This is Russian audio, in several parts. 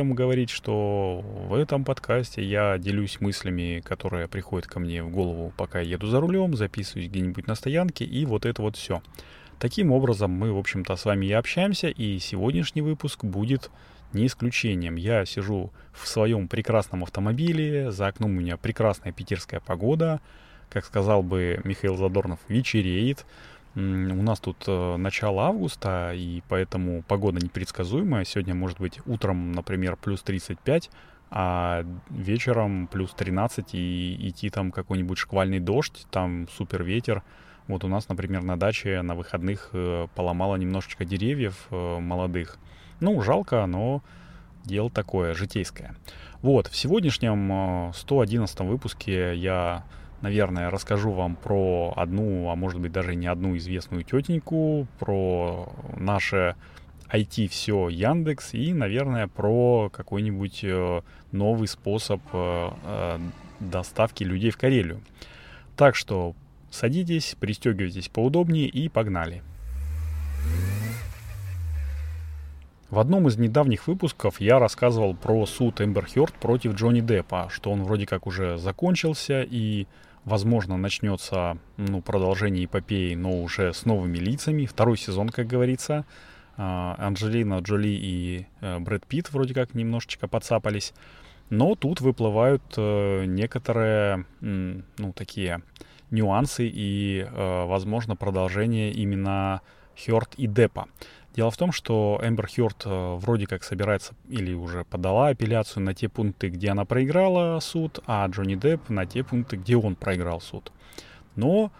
тему говорить, что в этом подкасте я делюсь мыслями, которые приходят ко мне в голову, пока я еду за рулем, записываюсь где-нибудь на стоянке, и вот это вот все. Таким образом, мы, в общем-то, с вами и общаемся, и сегодняшний выпуск будет не исключением. Я сижу в своем прекрасном автомобиле, за окном у меня прекрасная питерская погода, как сказал бы Михаил Задорнов, вечереет. У нас тут э, начало августа, и поэтому погода непредсказуемая. Сегодня может быть утром, например, плюс 35, а вечером плюс 13 и идти там какой-нибудь шквальный дождь, там супер ветер. Вот у нас, например, на даче на выходных э, поломало немножечко деревьев э, молодых. Ну, жалко, но дело такое, житейское. Вот, в сегодняшнем 111 выпуске я наверное, расскажу вам про одну, а может быть даже не одну известную тетеньку, про наше IT все Яндекс и, наверное, про какой-нибудь э, новый способ э, э, доставки людей в Карелию. Так что садитесь, пристегивайтесь поудобнее и погнали. В одном из недавних выпусков я рассказывал про суд Эмбер Хёрд против Джонни Деппа, что он вроде как уже закончился и Возможно, начнется ну, продолжение эпопеи, но уже с новыми лицами. Второй сезон, как говорится. А, Анджелина Джоли и э, Брэд Питт вроде как немножечко подцапались. Но тут выплывают э, некоторые, ну, такие нюансы и, э, возможно, продолжение именно Хёрд и Деппа. Дело в том, что Эмбер Хёрд вроде как собирается или уже подала апелляцию на те пункты, где она проиграла суд, а Джонни Депп на те пункты, где он проиграл суд. Но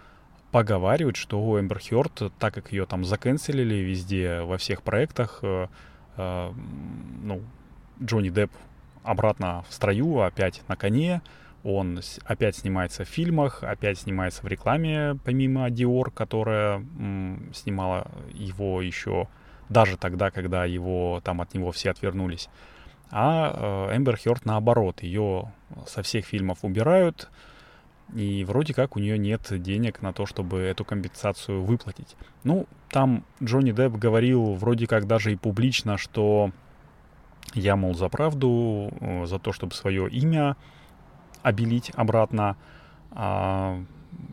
поговаривают, что Эмбер Хёрд, так как ее там заканцелили везде, во всех проектах, э, э, ну, Джонни Депп обратно в строю, опять на коне, он опять снимается в фильмах, опять снимается в рекламе, помимо Dior, которая м, снимала его еще даже тогда, когда его, там от него все отвернулись. А э, Эмбер Хёрд наоборот, ее со всех фильмов убирают, и вроде как у нее нет денег на то, чтобы эту компенсацию выплатить. Ну, там Джонни Депп говорил вроде как даже и публично, что я, мол, за правду, э, за то, чтобы свое имя обелить обратно. А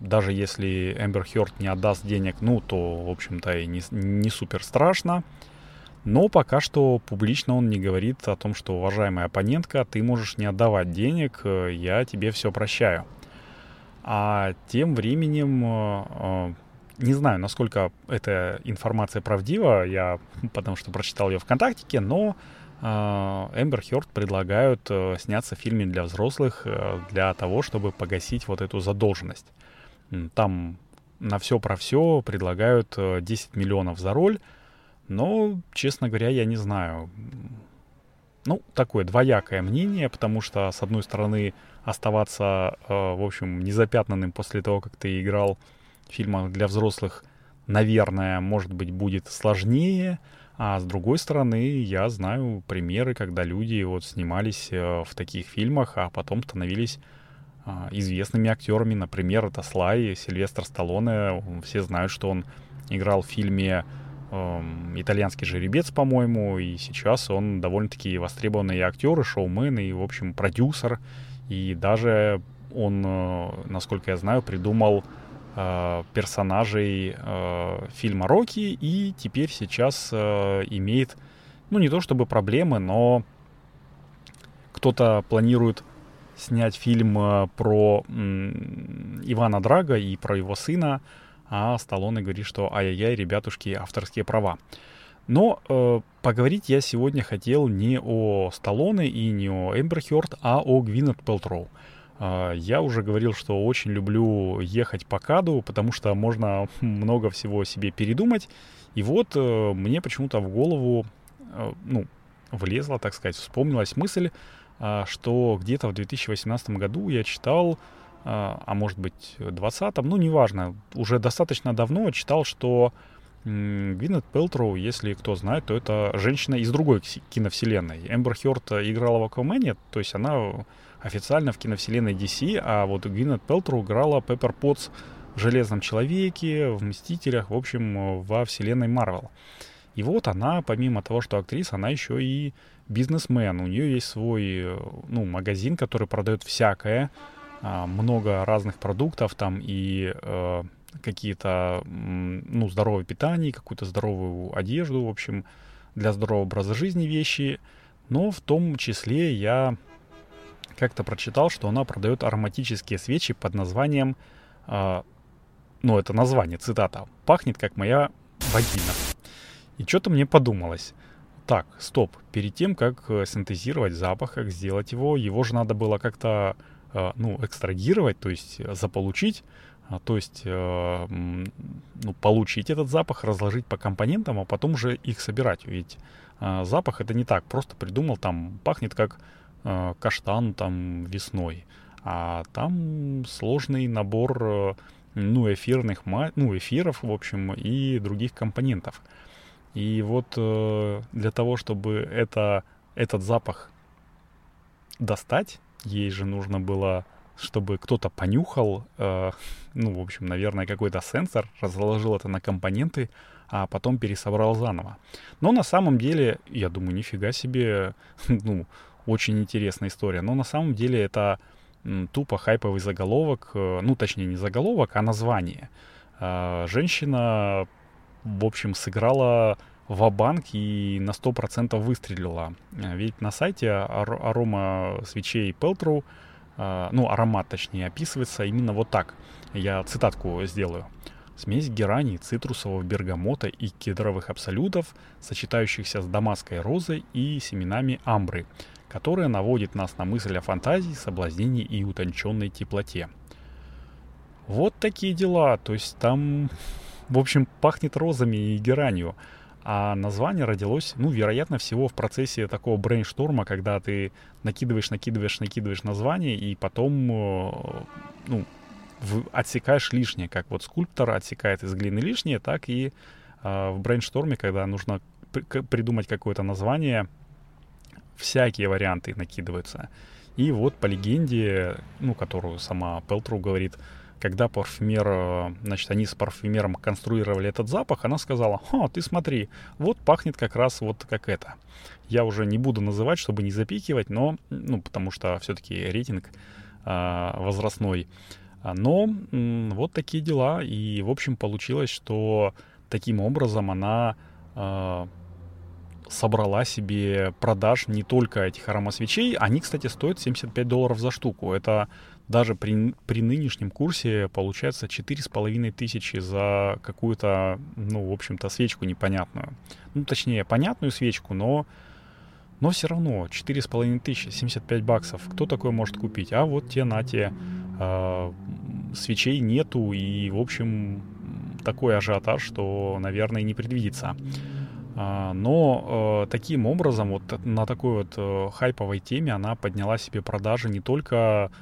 даже если Эмбер Хёрд не отдаст денег, ну, то, в общем-то, и не, не супер страшно. Но пока что публично он не говорит о том, что, уважаемая оппонентка, ты можешь не отдавать денег, э, я тебе все прощаю. А тем временем, э, э, не знаю, насколько эта информация правдива, я потому что прочитал ее ВКонтактике, но Эмбер Хёрд предлагают сняться в фильме для взрослых для того, чтобы погасить вот эту задолженность. Там на все про все предлагают 10 э, миллионов за роль, но, честно говоря, я не знаю. Ну, такое двоякое мнение, потому что, с одной стороны, оставаться, э, в общем, незапятнанным после того, как ты играл в фильмах для взрослых, наверное, может быть, будет сложнее, а с другой стороны, я знаю примеры, когда люди вот снимались э, в таких фильмах, а потом становились известными актерами. Например, это Слай, Сильвестр Сталлоне. Все знают, что он играл в фильме э, «Итальянский жеребец», по-моему, и сейчас он довольно-таки востребованный актер, и шоумен, и, в общем, продюсер. И даже он, э, насколько я знаю, придумал э, персонажей э, фильма «Рокки», и теперь сейчас имеет, ну, не то чтобы проблемы, но кто-то планирует снять фильм э, про Ивана Драга и про его сына, а Сталлоне говорит, что ай-яй-яй, ребятушки, авторские права. Но э, поговорить я сегодня хотел не о Сталлоне и не о Эмбер Хёрд, а о Гвинет Пелтроу. Э, я уже говорил, что очень люблю ехать по каду, потому что можно много всего себе передумать. И вот э, мне почему-то в голову, э, ну, влезла, так сказать, вспомнилась мысль, что где-то в 2018 году я читал, а, а может быть в 2020, ну неважно, уже достаточно давно читал, что Гвинет Пелтроу, если кто знает, то это женщина из другой киновселенной. Эмбер Хёрд играла в Аквамене, то есть она официально в киновселенной DC, а вот Гвинет Пелтроу играла Пеппер Потс в Железном Человеке, в Мстителях, в общем, во вселенной Марвел. И вот она, помимо того, что актриса, она еще и бизнесмен, у нее есть свой ну, магазин, который продает всякое, а, много разных продуктов там и э, какие-то ну, здоровое питание, какую-то здоровую одежду, в общем, для здорового образа жизни вещи. Но в том числе я как-то прочитал, что она продает ароматические свечи под названием, э, ну это название, цитата, «Пахнет, как моя вагина». И что-то мне подумалось. Так, стоп, перед тем, как э, синтезировать запах, как сделать его, его же надо было как-то, э, ну, экстрагировать, то есть заполучить, а, то есть э, ну, получить этот запах, разложить по компонентам, а потом уже их собирать. Ведь запах это не так, просто придумал, там пахнет как каштан там весной, а там сложный набор ну, эфирных, ну, эфиров, в общем, и других компонентов. И вот э, для того, чтобы это, этот запах достать, ей же нужно было, чтобы кто-то понюхал, э, ну, в общем, наверное, какой-то сенсор, разложил это на компоненты, а потом пересобрал заново. Но на самом деле, я думаю, нифига себе, ну, очень интересная история. Но на самом деле это тупо хайповый заголовок, э, ну, точнее, не заголовок, а название. Женщина в общем, сыграла в банк и на 100% выстрелила. Э, ведь на сайте арома свечей Peltru, э, ну, аромат точнее, описывается именно вот так. Я цитатку сделаю. Смесь герани, цитрусового бергамота и кедровых абсолютов, сочетающихся с дамасской розой и семенами амбры, которая наводит нас на мысль о фантазии, соблазнении и утонченной теплоте. Вот такие дела. То есть там в общем, пахнет розами и геранью. А название родилось, ну, вероятно, всего в процессе такого брейншторма, когда ты накидываешь, накидываешь, накидываешь название, и потом, э, ну, отсекаешь лишнее. Как вот скульптор отсекает из глины лишнее, так и э, в брейншторме, когда нужно придумать какое-то название, всякие варианты накидываются. И вот по легенде, ну, которую сама Пелтру говорит, когда парфюмер, э, значит, они с парфюмером конструировали этот запах, она сказала, «Ха, ты смотри, вот пахнет как раз вот как это». Я уже не буду называть, чтобы не запикивать, но, ну, потому что все-таки рейтинг э, возрастной. Но м, вот такие дела, и, в общем, получилось, что таким образом она э, собрала себе продаж не только этих аромасвечей. Они, кстати, стоят 75 долларов за штуку. Это даже при, при нынешнем курсе получается 4,5 тысячи за какую-то, ну, в общем-то, свечку непонятную. Ну, точнее, понятную свечку, но, но все равно 4,5 тысячи, 75 баксов. Кто такое может купить? А вот те на те э, свечей нету, и, в общем, такой ажиотаж, что, наверное, не предвидится. А, но э, таким образом, вот на такой вот э, хайповой теме она подняла себе продажи не только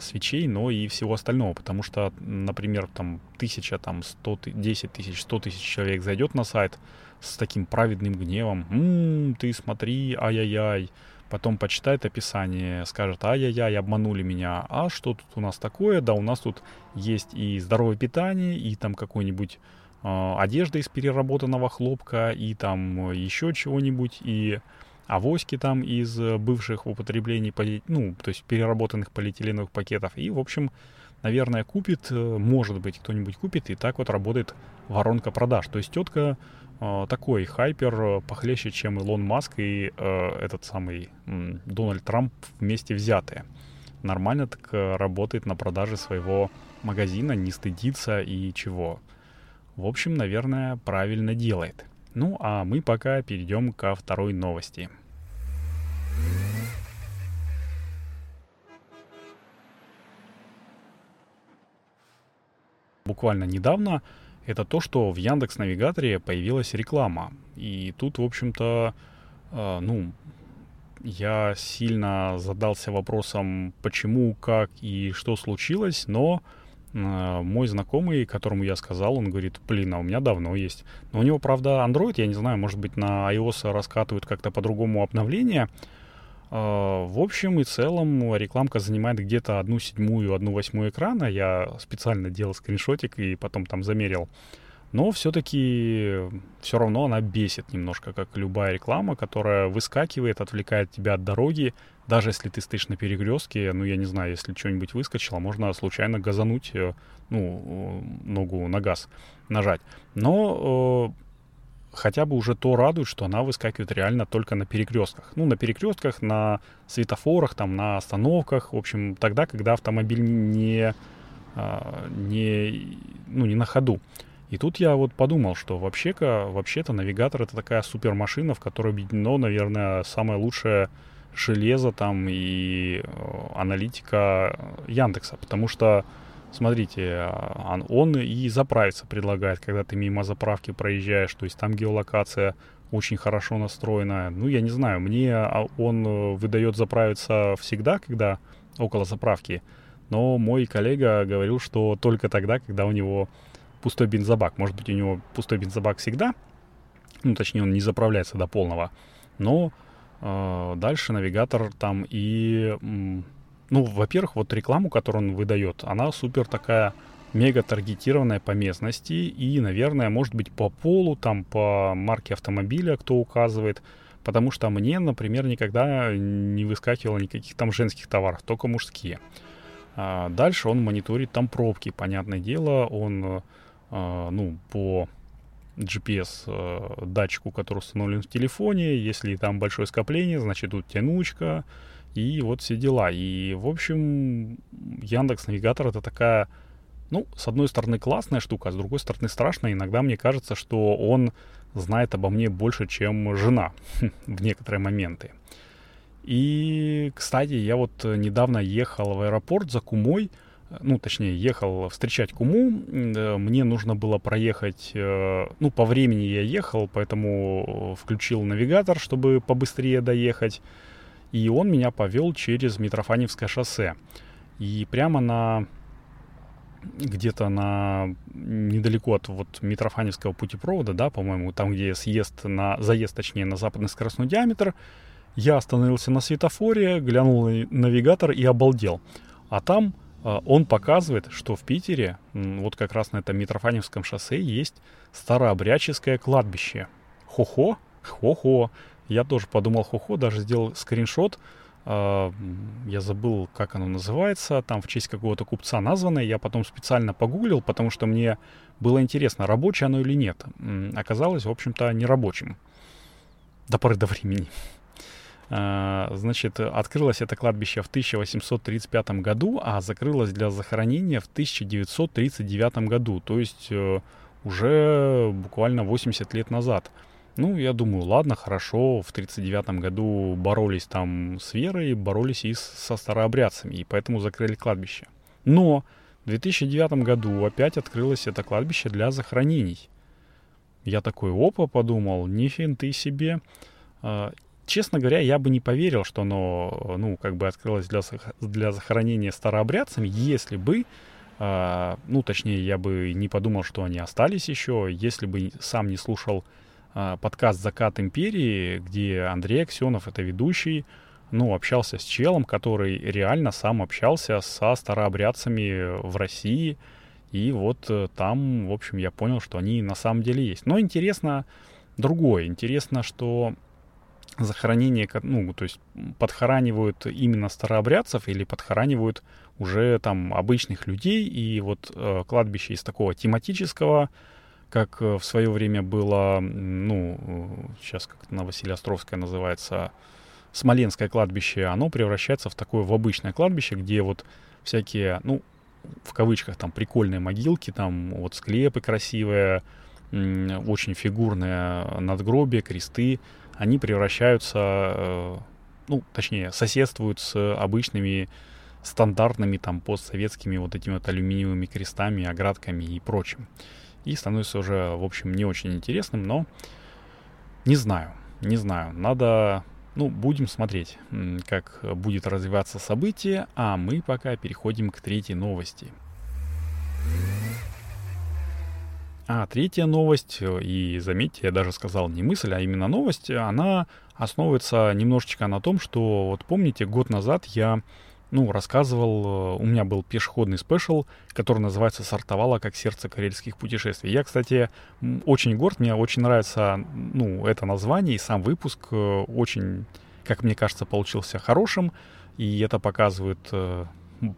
свечей, но и всего остального, потому что, например, там тысяча, там сто, десять тысяч, сто тысяч человек зайдет на сайт с таким праведным гневом, «М-м, ты смотри, ай-яй-яй, потом почитает описание, скажет, ай-яй-яй, обманули меня, а что тут у нас такое? Да, у нас тут есть и здоровое питание, и там какой-нибудь э, одежда из переработанного хлопка, и там еще чего-нибудь, и авоськи там из э, бывших употреблений, ну, то есть переработанных полиэтиленовых пакетов. И, в общем, наверное, купит, э, может быть, кто-нибудь купит, и так вот работает воронка продаж. То есть тетка э, такой хайпер э, похлеще, чем Илон Маск и э, этот самый э, Дональд Трамп вместе взятые. Нормально так работает на продаже своего магазина, не стыдится и чего. В общем, наверное, правильно делает. Ну а мы пока перейдем ко второй новости. Буквально недавно это то, что в Яндекс Навигаторе появилась реклама. И тут, в общем-то, э, ну, я сильно задался вопросом, почему, как и что случилось, но мой знакомый, которому я сказал, он говорит, блин, а у меня давно есть. Но у него, правда, Android, я не знаю, может быть, на iOS раскатывают как-то по-другому обновление. Э, в общем и целом рекламка занимает где-то одну седьмую, одну восьмую экрана. Я специально делал скриншотик и потом там замерил. Но все-таки все равно она бесит немножко, как любая реклама, которая выскакивает, отвлекает тебя от дороги. Даже если ты стоишь на перекрестке, ну, я не знаю, если что-нибудь выскочило, можно случайно газануть, э, ну, ногу на газ нажать. Но э, хотя бы уже то радует, что она выскакивает реально только на перекрестках. Ну, на перекрестках, на светофорах, там, на остановках. В общем, тогда, когда автомобиль не, а, не, ну, не на ходу. И тут я вот подумал, что вообще-ка, вообще-то навигатор это такая супермашина, в которой объединено, наверное, самое лучшее железо там и э, аналитика Яндекса. Потому что, смотрите, он, он и заправиться предлагает, когда ты мимо заправки проезжаешь. То есть там геолокация очень хорошо настроенная. Ну, я не знаю, мне а, он э, выдает заправиться всегда, когда около заправки. Но мой коллега говорил, что только тогда, когда у него пустой бензобак. Может быть, у него пустой бензобак всегда, ну, точнее, он не заправляется до полного, но дальше навигатор там и, ну, во-первых, вот рекламу, которую он выдает, она супер такая мега таргетированная по местности и, наверное, может быть по полу, там по марке автомобиля, кто указывает, потому что мне, например, никогда не выскакивало никаких там женских товаров, только мужские. А дальше он мониторит там пробки, понятное дело, он а, ну, по GPS э, который установлен в телефоне. Если там большое скопление, значит тут тянучка и вот все дела. И, в общем, Яндекс Навигатор это такая, ну, с одной стороны классная штука, а с другой стороны страшная. Иногда мне кажется, что он знает обо мне больше, чем жена в некоторые моменты. И, кстати, я вот недавно ехал в аэропорт за Кумой, ну, точнее, ехал встречать Куму, мне нужно было проехать, э, ну, по времени я ехал, поэтому включил навигатор, чтобы побыстрее доехать, и он меня повел через Митрофаневское шоссе. И прямо на где-то на недалеко от вот Митрофаневского путепровода, да, по-моему, там, где съезд на, заезд, точнее, на западный скоростной диаметр, я остановился на светофоре, глянул на навигатор и обалдел. А там он показывает, что в Питере, вот как раз на этом Митрофаневском шоссе, есть старообрядческое кладбище. Хо-хо? Хо-хо. Я тоже подумал хо-хо, даже сделал скриншот. А, я забыл, как оно называется. Там в честь какого-то купца названное. Я потом специально погуглил, потому что мне было интересно, рабочее оно или нет. Оказалось, в общем-то, нерабочим. До поры до времени. А, значит, открылось это кладбище в 1835 году, а закрылось для захоронения в 1939 году, то есть э, уже буквально 80 лет назад. Ну, я думаю, ладно, хорошо, в 1939 году боролись там с верой, боролись и со старообрядцами, и поэтому закрыли кладбище. Но в 2009 году опять открылось это кладбище для захоронений. Я такой, опа, подумал, не фин ты себе. Честно говоря, я бы не поверил, что оно, ну, как бы открылось для, для захоронения старообрядцами, если бы, э, ну, точнее, я бы не подумал, что они остались еще, если бы сам не слушал э, подкаст «Закат империи», где Андрей Аксенов, это ведущий, ну, общался с челом, который реально сам общался со старообрядцами в России, и вот э, там, в общем, я понял, что они на самом деле есть. Но интересно другое. Интересно, что захоронение, ну, то есть подхоранивают именно старообрядцев или подхоранивают уже там обычных людей. И вот э, кладбище из такого тематического, как э, в свое время было, ну, э, сейчас как на Василия Островская называется, Смоленское кладбище, оно превращается в такое, в обычное кладбище, где вот всякие, ну, в кавычках, там, прикольные могилки, там, вот склепы красивые, очень фигурные надгробия, кресты, они превращаются, э, ну, точнее, соседствуют с обычными стандартными там постсоветскими вот этими вот алюминиевыми крестами, оградками и прочим. И становится уже, в общем, не очень интересным, но не знаю, не знаю. Надо, ну, будем смотреть, как будет развиваться событие, а мы пока переходим к третьей новости. А третья новость, э, и заметьте, я даже сказал не мысль, а именно новость, она основывается немножечко на том, что, вот помните, год назад я ну, рассказывал, э, у меня был пешеходный спешл, который называется «Сортовало как сердце карельских путешествий». Я, кстати, очень горд, мне очень нравится, ну, это название, и сам выпуск э, очень, как мне кажется, получился хорошим, и это показывает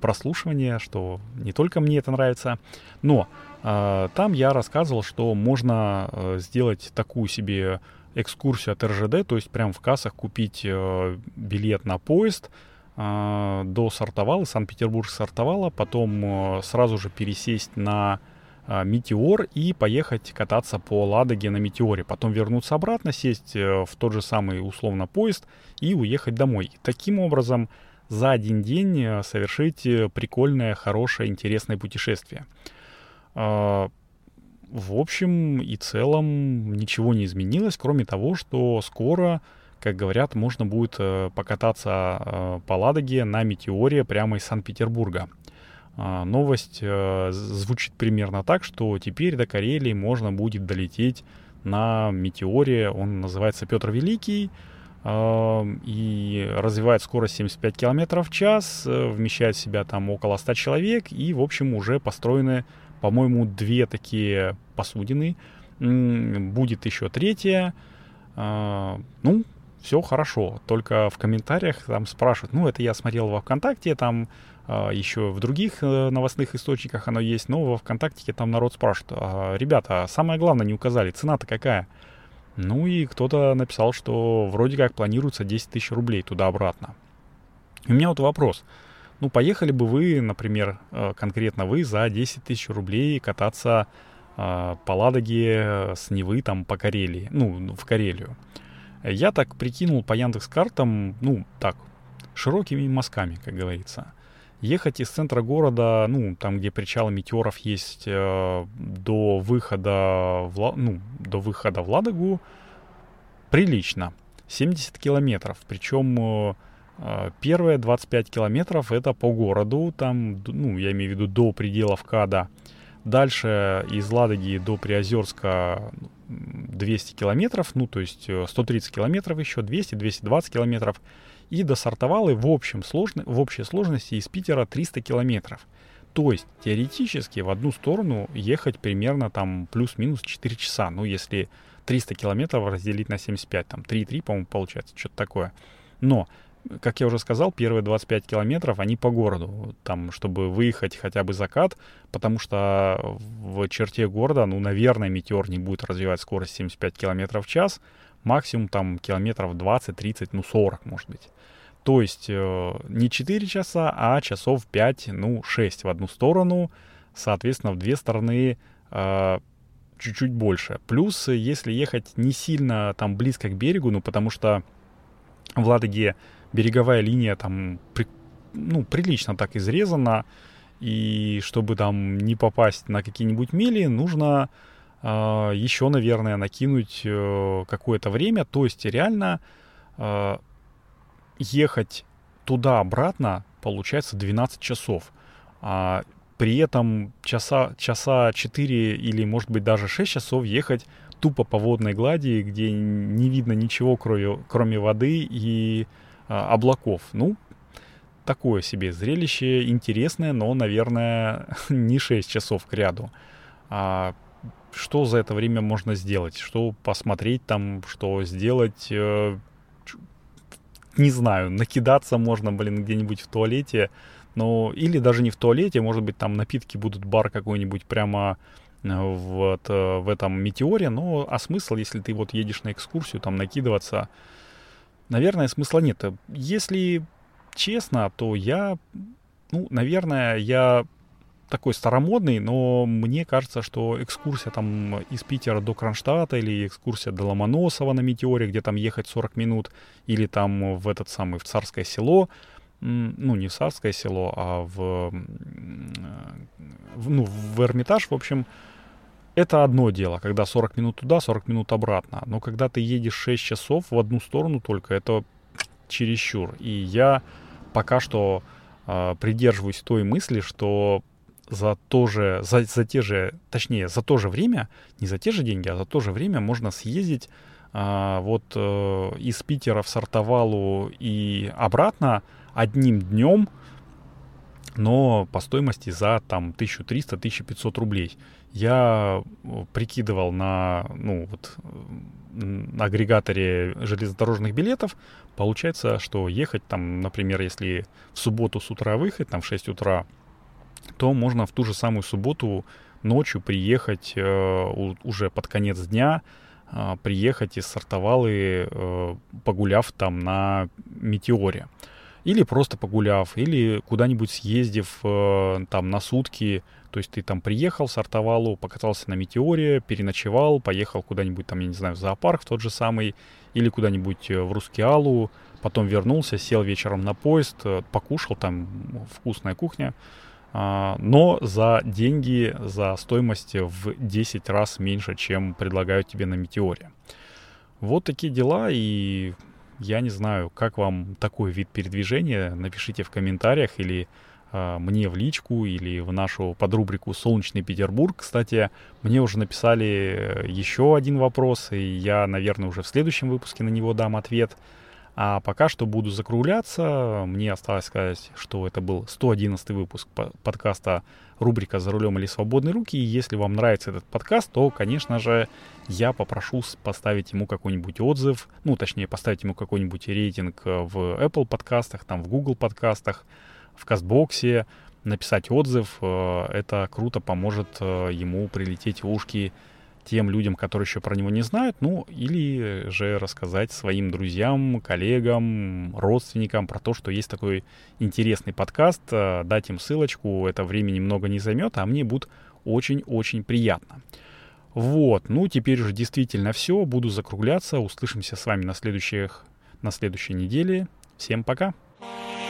прослушивание, что не только мне это нравится, но э, там я рассказывал, что можно э, сделать такую себе экскурсию от РЖД, то есть прямо в кассах купить э, билет на поезд, э, до Сартовала, Санкт-Петербург Сартовала, потом э, сразу же пересесть на э, Метеор и поехать кататься по Ладоге на Метеоре. Потом вернуться обратно, сесть э, в тот же самый условно поезд и уехать домой. Таким образом, за один день э, совершить э, прикольное, хорошее, интересное путешествие. Э, в общем и целом ничего не изменилось, кроме того, что скоро как говорят, можно будет э, покататься по Ладоге на Метеоре прямо из Санкт-Петербурга. Э, новость звучит примерно так, что теперь до Карелии можно будет долететь на Метеоре. Он называется Петр Великий и развивает скорость 75 км в час, вмещает в себя там около 100 человек, и, в общем, уже построены, по-моему, две такие посудины. Будет еще третья. Ну, все хорошо. Только в комментариях там спрашивают, ну, это я смотрел во ВКонтакте, там э, а, еще в других э, новостных источниках оно есть, но во ВКонтакте там народ спрашивает, а, ребята, самое главное не указали, цена-то какая? Ну и кто-то написал, что вроде как планируется 10 тысяч рублей туда-обратно. У меня вот вопрос. Ну, поехали бы вы, например, э, конкретно вы за 10 тысяч рублей кататься э, по Ладоге с Невы там по Карелии, ну, в Карелию. Я так прикинул по Яндекс картам, ну, так, широкими мазками, как говорится. Ехать из центра города, ну, там, где причалы метеоров есть, э, до выхода в, ну, до выхода в Ладогу, прилично. 70 километров. Причем э, э первые 25 километров это по городу, там, ну, я имею в виду до пределов КАДа. Дальше из Ладоги до Приозерска 200 километров, ну, то есть 130 э, километров еще, 200-220 километров. И до Сартовалы в, общем сложно, в общей сложности из Питера 300 километров. То есть теоретически в одну сторону ехать примерно там плюс-минус 4 часа. Ну, если 300 километров разделить на 75, там 3,3, по-моему, получается, что-то такое. Но как я уже сказал, первые 25 километров, они по городу, там, чтобы выехать хотя бы закат, потому что в черте города, ну, наверное, метеор не будет развивать скорость 75 километров в час, максимум там километров 20, 30, ну, 40, может быть. То есть э, не 4 часа, а часов 5, ну, 6 в одну сторону, соответственно, в две стороны э, чуть-чуть больше. Плюс, если ехать не сильно там близко к берегу, ну, потому что в Ладоге береговая линия там при, ну, прилично так изрезана, и чтобы там не попасть на какие-нибудь мели, нужно еще, наверное, накинуть э, какое-то время. То есть реально э, ехать туда-обратно получается 12 часов. А при этом часа, часа 4 или, может быть, даже 6 часов ехать тупо по водной глади, где не видно ничего, кроме, кроме воды и а, облаков. Ну, такое себе зрелище интересное, но, наверное, не 6 часов к ряду. А что за это время можно сделать? Что посмотреть там, что сделать? Э, не знаю, накидаться можно, блин, где-нибудь в туалете. Но, или даже не в туалете, может быть, там напитки будут, бар какой-нибудь прямо э, вот, э, в этом метеоре. Но а смысл, если ты вот едешь на экскурсию, там накидываться наверное, смысла нет. Если честно, то я, ну, наверное, я такой старомодный, но мне кажется, что экскурсия там из Питера до Кронштадта или экскурсия до Ломоносова на Метеоре, где там ехать 40 минут, или там в этот самый, в Царское село, ну, не в Царское село, а в, в ну, в Эрмитаж, в общем, это одно дело, когда 40 минут туда, 40 минут обратно. Но когда ты едешь 6 часов в одну сторону только, это чересчур. И я пока что э, придерживаюсь той мысли, что за то же, за, за те же, точнее, за то же время, не за те же деньги, а за то же время можно съездить э, вот э, из Питера в Сартовалу и обратно одним днем но по стоимости за там 1300-1500 рублей. Я э, прикидывал на, ну, вот, на агрегаторе железнодорожных билетов, получается, что ехать там, например, если в субботу с утра выехать, там в 6 утра, то можно в ту же самую субботу ночью приехать э, уже под конец дня, э, приехать из Сартовалы, э, погуляв там на Метеоре. Или просто погуляв, или куда-нибудь съездив там на сутки. То есть ты там приехал в Сартовалу, покатался на Метеоре, переночевал, поехал куда-нибудь там, я не знаю, в зоопарк тот же самый, или куда-нибудь в Рускеалу, потом вернулся, сел вечером на поезд, покушал, там вкусная кухня, но за деньги, за стоимость в 10 раз меньше, чем предлагают тебе на Метеоре. Вот такие дела, и я не знаю, как вам такой вид передвижения. Напишите в комментариях или э, мне в личку, или в нашу подрубрику «Солнечный Петербург». Кстати, мне уже написали еще один вопрос, и я, наверное, уже в следующем выпуске на него дам ответ – а пока что буду закругляться. Мне осталось сказать, что это был 111 выпуск подкаста рубрика «За рулем или свободные руки». И если вам нравится этот подкаст, то, конечно же, я попрошу поставить ему какой-нибудь отзыв, ну, точнее, поставить ему какой-нибудь рейтинг в Apple подкастах, там, в Google подкастах, в Кастбоксе, написать отзыв. Э, это круто поможет э, ему прилететь в ушки тем людям, которые еще про него не знают, ну, или же рассказать своим друзьям, коллегам, родственникам про то, что есть такой интересный подкаст, э, дать им ссылочку, это время немного не займет, а мне будет очень-очень приятно. Вот, ну, теперь уже действительно все, буду закругляться, услышимся с вами на следующих, на следующей неделе. Всем пока! Пока.